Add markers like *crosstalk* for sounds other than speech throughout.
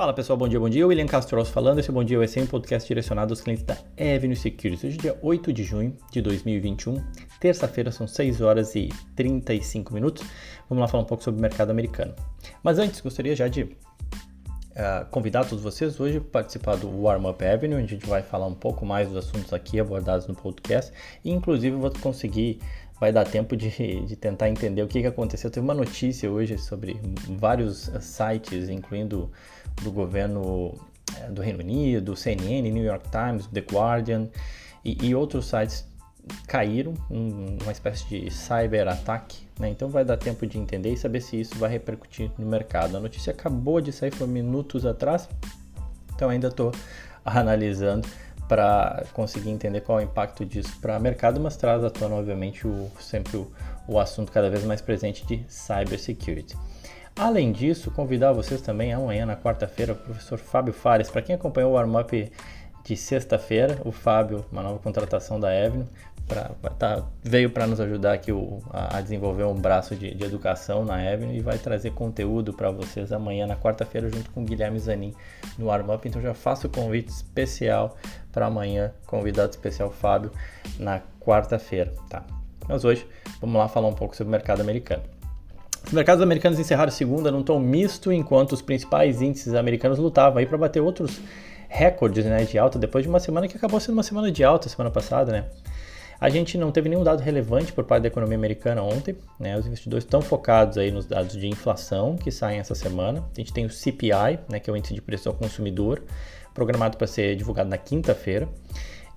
Fala pessoal, bom dia, bom dia. William Castro falando. Esse Bom Dia vai ser um podcast direcionado aos clientes da Avenue Securities. Hoje é dia 8 de junho de 2021, terça-feira, são 6 horas e 35 minutos. Vamos lá falar um pouco sobre o mercado americano. Mas antes, gostaria já de uh, convidar todos vocês hoje para participar do Warm Up Avenue, onde a gente vai falar um pouco mais dos assuntos aqui abordados no podcast. E, inclusive, vou conseguir vai dar tempo de, de tentar entender o que, que aconteceu. Teve uma notícia hoje sobre vários sites, incluindo do governo eh, do Reino Unido, CNN, New York Times, The Guardian e, e outros sites caíram, um, uma espécie de cyber ataque, né? Então vai dar tempo de entender e saber se isso vai repercutir no mercado. A notícia acabou de sair, foi minutos atrás, então ainda estou analisando para conseguir entender qual é o impacto disso para o mercado, mas traz à tona, obviamente, o, sempre o, o assunto cada vez mais presente de cybersecurity. Além disso, convidar vocês também amanhã, na quarta-feira, o professor Fábio Fares. Para quem acompanhou o warm-up de sexta-feira, o Fábio, uma nova contratação da Evno, pra, tá, veio para nos ajudar aqui o, a, a, desenvolver um braço de, de educação na Evno e vai trazer conteúdo para vocês amanhã, na quarta-feira, junto com o Guilherme Zanin no warm-up. Então já faço o convite especial para amanhã, convidado especial Fábio, na quarta-feira, tá? Mas hoje, vamos lá falar um pouco sobre o mercado americano. Os mercados americanos encerraram segunda num tom misto, enquanto os principais índices americanos lutavam aí para bater outros recordes né, de alta depois de uma semana que acabou sendo uma semana de alta semana passada, né? A gente não teve nenhum dado relevante por parte da economia americana ontem, né? Os investidores estão focados aí nos dados de inflação que saem essa semana. A gente tem o CPI, né, que é o índice de preço ao consumidor, programado para ser divulgado na quinta-feira.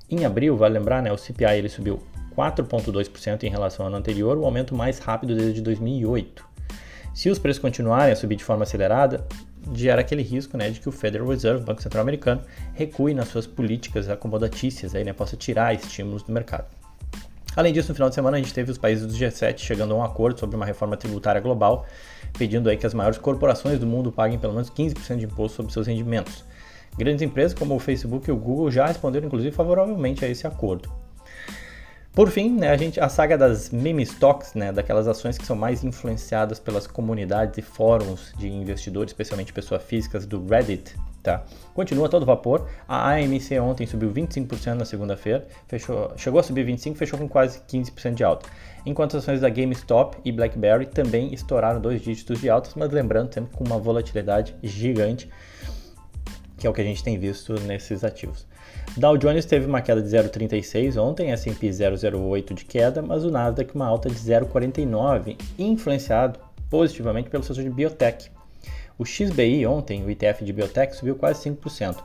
Em abril, vale lembrar, né, o CPI ele subiu 4,2% em relação ao ano anterior, o aumento mais rápido desde 2008. Se os preços continuarem a subir de forma acelerada, gera aquele risco né, de que o Federal Reserve, Banco Central Americano, recue nas suas políticas acomodatícias, aí, né, possa tirar estímulos do mercado. Além disso, no final de semana a gente teve os países do G7 chegando a um acordo sobre uma reforma tributária global, pedindo aí que as maiores corporações do mundo paguem pelo menos 15% de imposto sobre seus rendimentos. Grandes empresas como o Facebook e o Google já responderam inclusive favoravelmente a esse acordo. Por fim, né, a, gente, a saga das meme stocks, né, daquelas ações que são mais influenciadas pelas comunidades e fóruns de investidores, especialmente pessoas físicas do Reddit, tá? Continua todo vapor. A AMC ontem subiu 25% na segunda-feira, fechou, chegou a subir 25, fechou com quase 15% de alta. Enquanto as ações da GameStop e BlackBerry também estouraram dois dígitos de altas, mas lembrando sempre com uma volatilidade gigante, que é o que a gente tem visto nesses ativos. Dow Jones teve uma queda de 0,36 ontem, S&P 0,08 de queda, mas o Nasdaq uma alta de 0,49, influenciado positivamente pelo setor de biotech. O XBI ontem, o ETF de biotech, subiu quase 5%,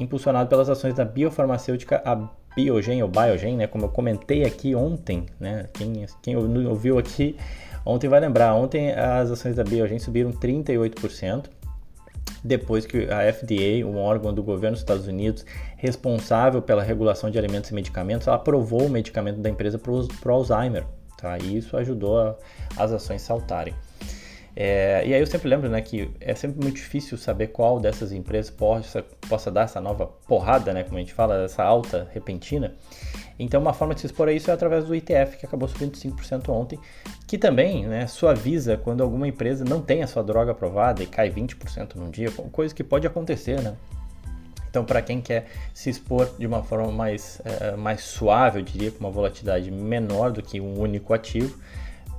impulsionado pelas ações da biofarmacêutica a Biogen ou Biogen, né, como eu comentei aqui ontem, né, quem, quem ouviu aqui ontem vai lembrar, ontem as ações da Biogen subiram 38%, depois que a FDA, um órgão do governo dos Estados Unidos responsável pela regulação de alimentos e medicamentos, aprovou o medicamento da empresa para o Alzheimer. Tá? E isso ajudou a, as ações saltarem. É, e aí eu sempre lembro né, que é sempre muito difícil saber qual dessas empresas possa, possa dar essa nova porrada, né, como a gente fala, essa alta repentina. Então uma forma de se expor a isso é através do ETF, que acabou subindo 5% ontem, que também né, suaviza quando alguma empresa não tem a sua droga aprovada e cai 20% num dia, coisa que pode acontecer, né? Então, para quem quer se expor de uma forma mais, é, mais suave, eu diria, com uma volatilidade menor do que um único ativo,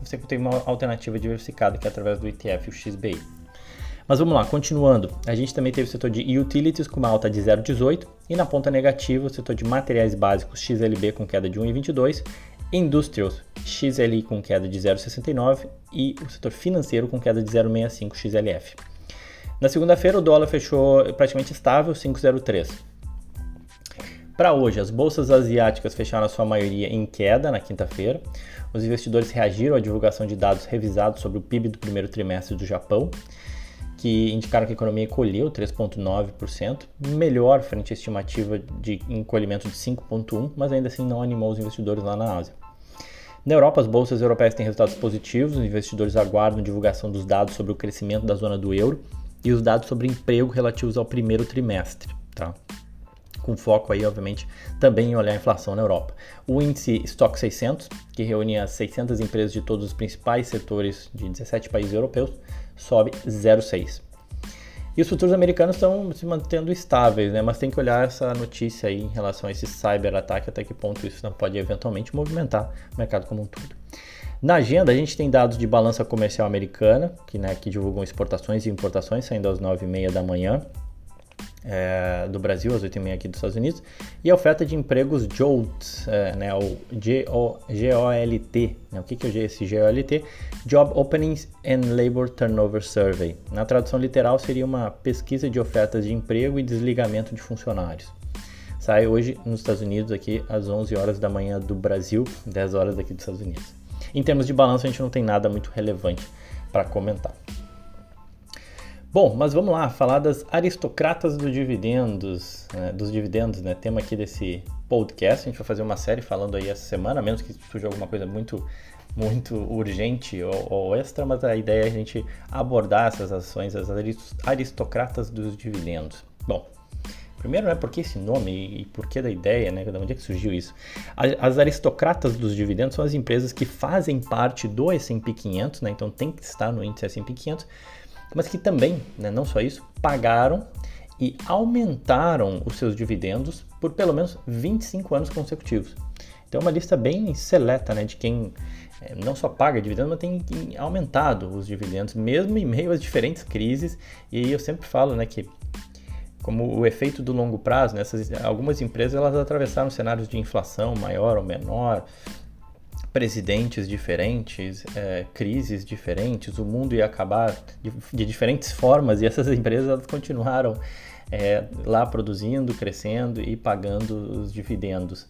você tem uma alternativa diversificada que é através do ETF, o XBI. Mas vamos lá, continuando. A gente também teve o setor de utilities com uma alta de 0,18 e na ponta negativa o setor de materiais básicos XLB com queda de 1,22, Industrials XLI com queda de 0,69 e o setor financeiro com queda de 0,65 XLF. Na segunda-feira o dólar fechou praticamente estável, 5,03. Para hoje, as bolsas asiáticas fecharam a sua maioria em queda na quinta-feira. Os investidores reagiram à divulgação de dados revisados sobre o PIB do primeiro trimestre do Japão, que indicaram que a economia encolheu 3,9%, melhor frente à estimativa de encolhimento de 5,1%, mas ainda assim não animou os investidores lá na Ásia. Na Europa, as bolsas europeias têm resultados positivos, os investidores aguardam divulgação dos dados sobre o crescimento da zona do euro e os dados sobre emprego relativos ao primeiro trimestre. Tá? com foco aí, obviamente, também em olhar a inflação na Europa. O índice Stock 600, que reúne as 600 empresas de todos os principais setores de 17 países europeus, sobe 0,6. E os futuros americanos estão se mantendo estáveis, né? Mas tem que olhar essa notícia aí em relação a esse cyber-ataque, até que ponto isso não pode eventualmente movimentar o mercado como um todo. Na agenda, a gente tem dados de balança comercial americana, que, né, que divulgam exportações e importações, saindo às 9h30 da manhã é, do Brasil, às 8h30 aqui dos Estados Unidos, e a oferta de empregos JOLT, é, né, o G-O-L-T. Né, o que, que é esse G-O-L-T? Job Openings and Labor Turnover Survey. Na tradução literal, seria uma pesquisa de ofertas de emprego e desligamento de funcionários. Sai hoje nos Estados Unidos, aqui às 11 horas da manhã do Brasil, 10 horas daqui dos Estados Unidos. Em termos de balanço, a gente não tem nada muito relevante para comentar. Bom, mas vamos lá, falar das aristocratas do dividendos, né, dos dividendos, né? Tema aqui desse podcast. A gente vai fazer uma série falando aí essa semana, a menos que surja alguma coisa muito, muito urgente ou, ou, extra, mas a ideia é a gente abordar essas ações, as aristocratas dos dividendos. Bom, primeiro, né, por que esse nome e por que da ideia, né? De onde é que surgiu isso? As aristocratas dos dividendos são as empresas que fazem parte do S&P 500, né? Então tem que estar no índice S&P 500 mas que também, né, não só isso, pagaram e aumentaram os seus dividendos por pelo menos 25 anos consecutivos. Então, é uma lista bem seleta né, de quem é, não só paga dividendos, mas tem aumentado os dividendos, mesmo em meio às diferentes crises. E eu sempre falo né, que, como o efeito do longo prazo, né, essas, algumas empresas elas atravessaram cenários de inflação maior ou menor, presidentes diferentes, é, crises diferentes, o mundo ia acabar de, de, diferentes formas *laughs* e essas empresas elas continuaram é, lá produzindo, crescendo e pagando os dividendos,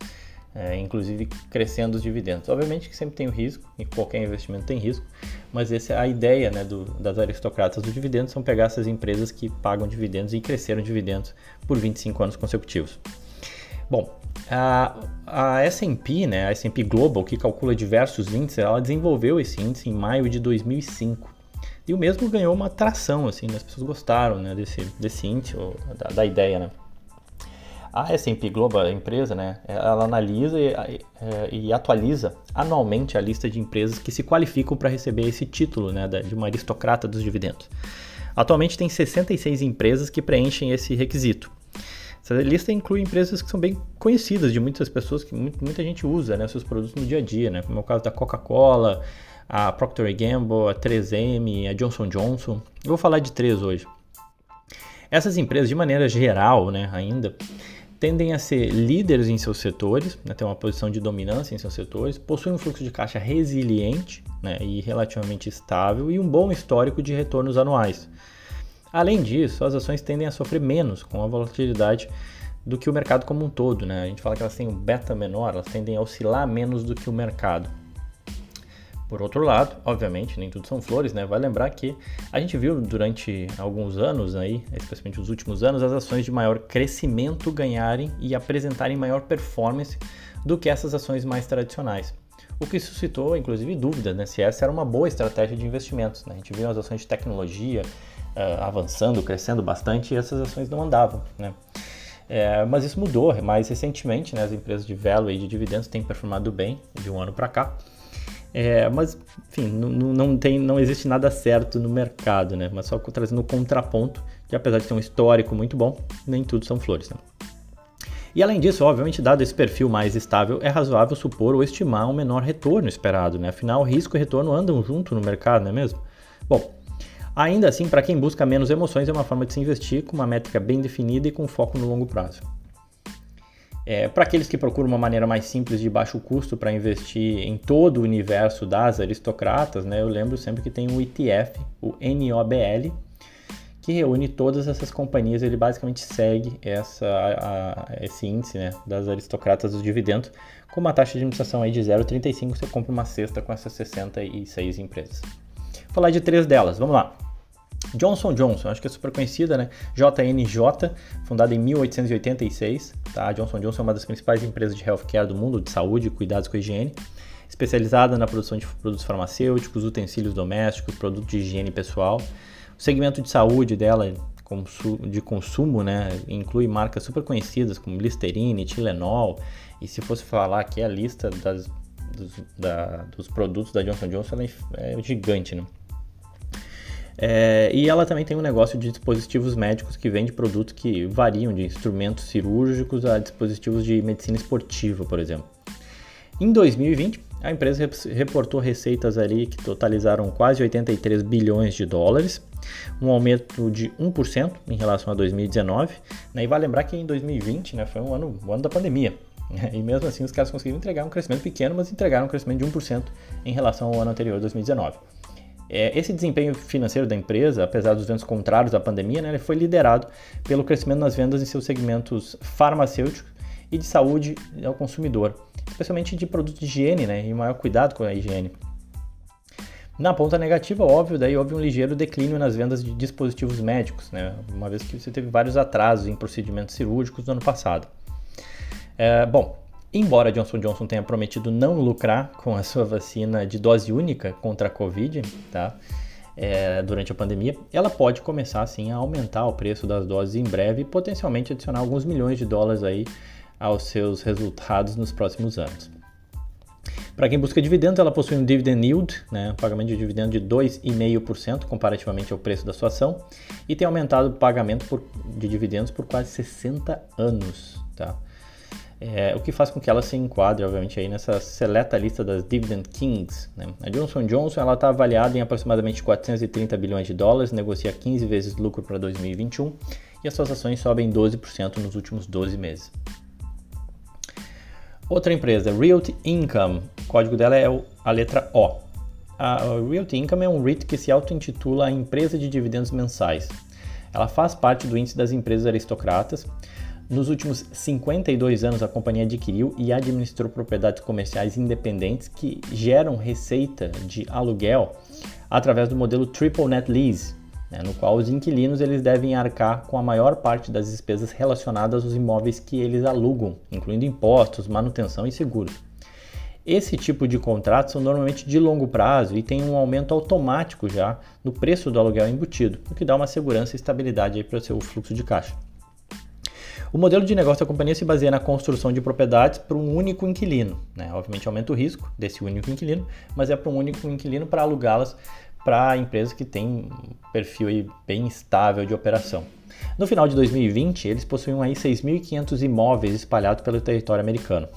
é, inclusive crescendo os dividendos. Obviamente que sempre tem o risco, e qualquer investimento tem risco, mas essa é a ideia né, do, das aristocratas do dividendo, são pegar essas empresas que pagam dividendos e cresceram dividendos por 25 anos consecutivos. Bom, a, a S&P, né, a S&P Global, que calcula diversos índices, ela desenvolveu esse índice em maio de 2005. E o mesmo ganhou uma atração, assim, né, as pessoas gostaram né, desse, desse índice, ou, da, da ideia, né. A S&P Global, a empresa, né, ela analisa e, e, atualiza anualmente a lista de empresas que se qualificam para receber esse título né, de uma aristocrata dos dividendos. Atualmente tem 66 empresas que preenchem esse requisito. Essa lista inclui empresas que são bem conhecidas de muitas pessoas, que muita gente usa né, seus produtos no dia a dia, né, como é o caso da Coca-Cola, a Procter Gamble, a 3M, a Johnson Johnson. Eu vou falar de três hoje. Essas empresas, de maneira geral, né, ainda, tendem a ser líderes em seus setores, né, ter uma posição de dominância em seus setores, possuem um fluxo de caixa resiliente né, e relativamente estável e um bom histórico de retornos anuais. Além disso, as ações tendem a sofrer menos com a volatilidade do que o mercado como um todo. Né? A gente fala que elas têm um beta menor, elas tendem a oscilar menos do que o mercado. Por outro lado, obviamente, nem tudo são flores, né? Vai lembrar que a gente viu durante alguns anos aí, especialmente os últimos anos, as ações de maior crescimento ganharem e apresentarem maior performance do que essas ações mais tradicionais. O que suscitou, inclusive, dúvidas né, se essa era uma boa estratégia de investimentos. Né? A gente viu as ações de tecnologia, uh, avançando, crescendo bastante e essas ações não andavam, né? É, mas isso mudou mais recentemente, né? As empresas de value e de dividendos têm performado bem de um ano para cá. É, mas, enfim, não, tem, não existe nada certo no mercado, né? Mas só trazendo o contraponto, que apesar de ter um histórico muito bom, nem tudo são flores, né? E além disso, obviamente, dado esse perfil mais estável, é razoável supor ou estimar um menor retorno esperado, né? Afinal, risco e retorno andam junto no mercado, não é mesmo? Bom, Ainda assim, para quem busca menos emoções, é uma forma de se investir com uma métrica bem definida e com foco no longo prazo. É, para aqueles que procuram uma maneira mais simples de baixo custo para investir em todo o universo das aristocratas, né, eu lembro sempre que tem o ETF, o NOBL, que reúne todas essas companhias. Ele basicamente segue essa, a, esse índice né, das aristocratas dos dividendos, com uma taxa de administração aí de 0,35. Você compra uma cesta com essas 66 empresas. Vou falar de três delas, vamos lá. Johnson Johnson, acho que é super conhecida, né? JNJ, fundada em 1886, tá? Johnson Johnson é uma das principais empresas de healthcare do mundo, de saúde cuidados com a higiene, especializada na produção de produtos farmacêuticos, utensílios domésticos, produtos de higiene pessoal. O segmento de saúde dela de consumo, né, inclui marcas super conhecidas como Listerine, Tilenol, e se fosse falar aqui a lista das, dos, da, dos produtos da Johnson Johnson, ela é gigante, né? É, e ela também tem um negócio de dispositivos médicos que vende produtos que variam de instrumentos cirúrgicos a dispositivos de medicina esportiva, por exemplo. Em 2020, a empresa reportou receitas ali que totalizaram quase 83 bilhões de dólares, um aumento de 1% em relação a 2019. Né? E vale lembrar que em 2020 né, foi um ano, um ano da pandemia. *laughs* E mesmo assim os caras conseguiram entregar um crescimento pequeno, mas entregaram um crescimento de 1% em relação ao ano anterior, 2019. É, esse desempenho financeiro da empresa, apesar dos ventos contrários à pandemia, né, foi liderado pelo crescimento nas vendas em seus segmentos farmacêuticos e de saúde ao consumidor, especialmente de produtos de higiene né, e maior cuidado com a higiene. Na ponta negativa, óbvio, daí houve um ligeiro declínio nas vendas de dispositivos médicos, né, uma vez que você teve vários atrasos em procedimentos cirúrgicos no ano passado. É, bom, Embora Johnson Johnson tenha prometido não lucrar com a sua vacina de dose única contra a Covid, tá? É, durante a pandemia, ela pode começar sim a aumentar o preço das doses em breve e potencialmente adicionar alguns milhões de dólares aí aos seus resultados nos próximos anos. Para quem busca dividendos, ela possui um dividend yield, né, um pagamento de dividendo de 2,5% comparativamente ao preço da sua ação, e tem aumentado o pagamento por, de dividendos por quase 60 anos. Tá? É, o que faz com que ela se enquadre, obviamente, aí nessa seleta lista das Dividend Kings. Né? A Johnson Johnson está avaliada em aproximadamente 430 bilhões de dólares, negocia 15 vezes lucro para 2021 e as suas ações sobem 12% nos últimos 12 meses. Outra empresa, Realty Income, o código dela é a letra O. A Realty Income é um REIT que se auto-intitula a empresa de dividendos mensais. Ela faz parte do índice das empresas aristocratas, nos últimos 52 anos, a companhia adquiriu e administrou propriedades comerciais independentes que geram receita de aluguel através do modelo Triple Net Lease, né, no qual os inquilinos eles devem arcar com a maior parte das despesas relacionadas aos imóveis que eles alugam, incluindo impostos, manutenção e seguros. Esse tipo de contratos são normalmente de longo prazo e tem um aumento automático já no preço do aluguel embutido, o que dá uma segurança e estabilidade para o seu fluxo de caixa. O modelo de negócio da companhia se baseia na construção de propriedades para um único inquilino. Né? Obviamente aumenta o risco desse único inquilino, mas é para um único inquilino para alugá-las para empresas que têm um perfil bem estável de operação. No final de 2020, eles possuíam aí 6.500 imóveis espalhados pelo território americano.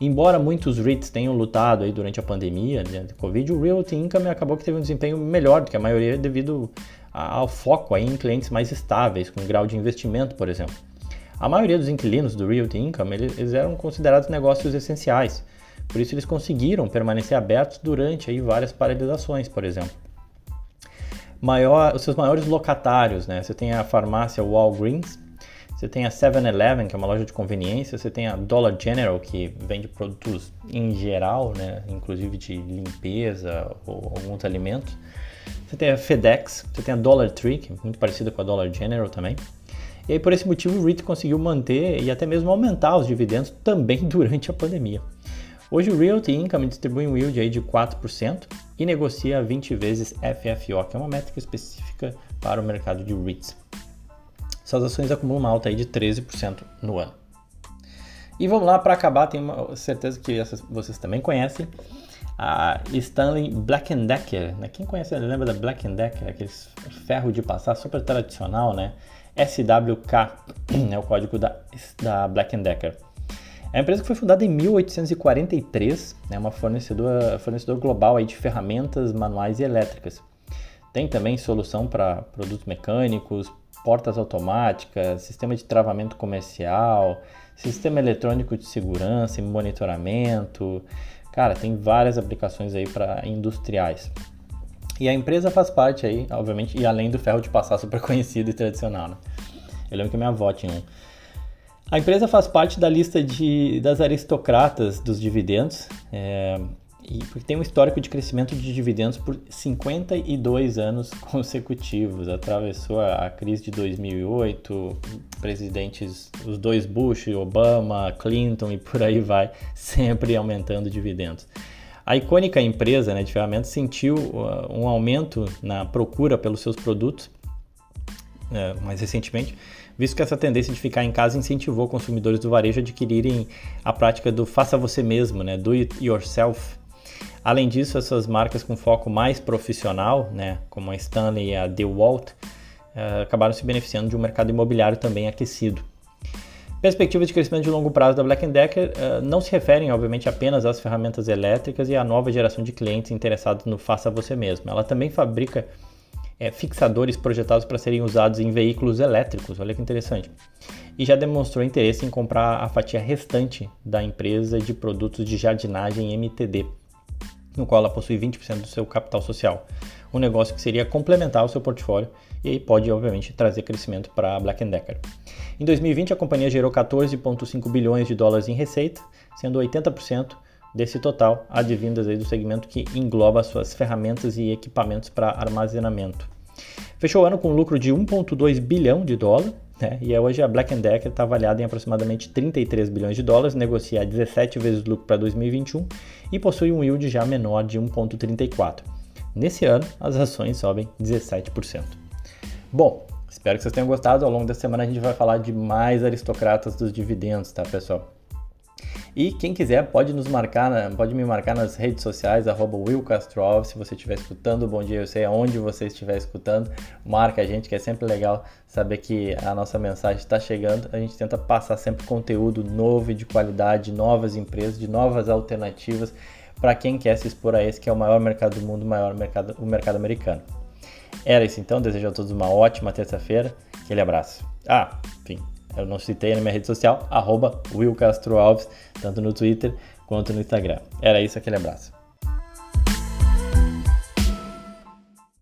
Embora muitos REITs tenham lutado aí durante a pandemia né, de Covid, o Realty Income acabou que teve um desempenho melhor do que a maioria devido ao foco aí em clientes mais estáveis, com grau de investimento, por exemplo. A maioria dos inquilinos do Realty Income eles eram considerados negócios essenciais, por isso eles conseguiram permanecer abertos durante aí várias paralisações, por exemplo. Maior, os seus maiores locatários, né? Você tem a farmácia Walgreens, você tem a 7-Eleven, que é uma loja de conveniência, você tem a Dollar General, que vende produtos em geral, né? inclusive de limpeza ou alguns alimentos. Você tem a FedEx, você tem a Dollar Tree, que é muito parecida com a Dollar General também. E aí, por esse motivo, o REIT conseguiu manter e até mesmo aumentar os dividendos também *laughs* durante a pandemia. Hoje, o Realty Income distribui um yield aí de 4% e negocia 20 vezes FFO, que é uma métrica específica para o mercado de REITs. Suas ações acumulam uma alta aí de 13% no ano. E vamos lá, para acabar, tenho certeza que essas, vocês também conhecem, a Stanley Black Decker. Né? Quem conhece, lembra da Black Decker, aqueles ferro de passar super tradicional, né? SWK *clears throat* é o código da, da Black Decker. É uma empresa que foi fundada em 1843, é né, uma fornecedora, fornecedor global aí de ferramentas manuais e elétricas. Tem também solução para produtos mecânicos, portas automáticas, sistema de travamento comercial, sistema eletrônico de segurança e monitoramento. Cara, tem várias aplicações aí para industriais. E a empresa faz parte aí, obviamente, e além do ferro de passar super conhecido e tradicional, né? Eu lembro que minha avó tinha um. A empresa faz parte da lista de, das aristocratas dos dividendos, é, e porque tem um histórico de crescimento de dividendos por 52 anos *laughs* consecutivos. Atravessou a, a crise de 2008, presidentes, os dois Bush, Obama, Clinton e por aí vai, *laughs* sempre aumentando dividendos. A icônica empresa né, de ferramentas sentiu uh, um aumento na procura pelos seus produtos uh, mais recentemente, visto que essa tendência de ficar em casa incentivou consumidores do varejo a adquirirem a prática do faça você mesmo, né, do it yourself. Além disso, essas marcas com foco mais profissional, né, como a Stanley e a DeWalt, uh, acabaram se beneficiando de um mercado imobiliário também aquecido. Perspectivas de crescimento de longo prazo da Black Decker uh, não se referem, obviamente, apenas às ferramentas elétricas e à nova geração de clientes interessados no faça você mesmo. Ela também fabrica é, fixadores projetados para serem usados em veículos elétricos, olha que interessante. E já demonstrou interesse em comprar a fatia restante da empresa de produtos de jardinagem MTD, no qual ela possui 20% do seu capital social. Um negócio que seria complementar ao seu portfólio e pode, obviamente, trazer crescimento para a Black Decker. Em 2020, a companhia gerou 14,5 bilhões de dólares em receita, sendo 80% desse total advindas aí do segmento que engloba suas ferramentas e equipamentos para armazenamento. Fechou o ano com um lucro de 1,2 bilhão de dólar, né? e hoje a Black Decker está avaliada em aproximadamente 33 bilhões de dólares, negocia 17 vezes o lucro para 2021 e possui um yield já menor de 1,34. Nesse ano, as ações sobem 17%. Bom, espero que vocês tenham gostado. Ao longo da semana a gente vai falar de mais aristocratas dos dividendos, tá, pessoal? E quem quiser pode nos marcar, pode me marcar nas redes sociais, arroba willcastrov, se você estiver escutando, bom dia, eu sei aonde você estiver escutando, marca a gente, que é sempre legal saber que a nossa mensagem está chegando, a gente tenta passar sempre conteúdo novo e de qualidade, novas empresas, de novas alternativas, para quem quer se expor a esse que é o maior mercado do mundo, maior mercado, o mercado americano. Era isso então, desejo a todos uma ótima terça-feira, aquele abraço. Ah, enfim, eu não citei na minha rede social, arroba Will Castro Alves, tanto no Twitter quanto no Instagram. Era isso, aquele abraço.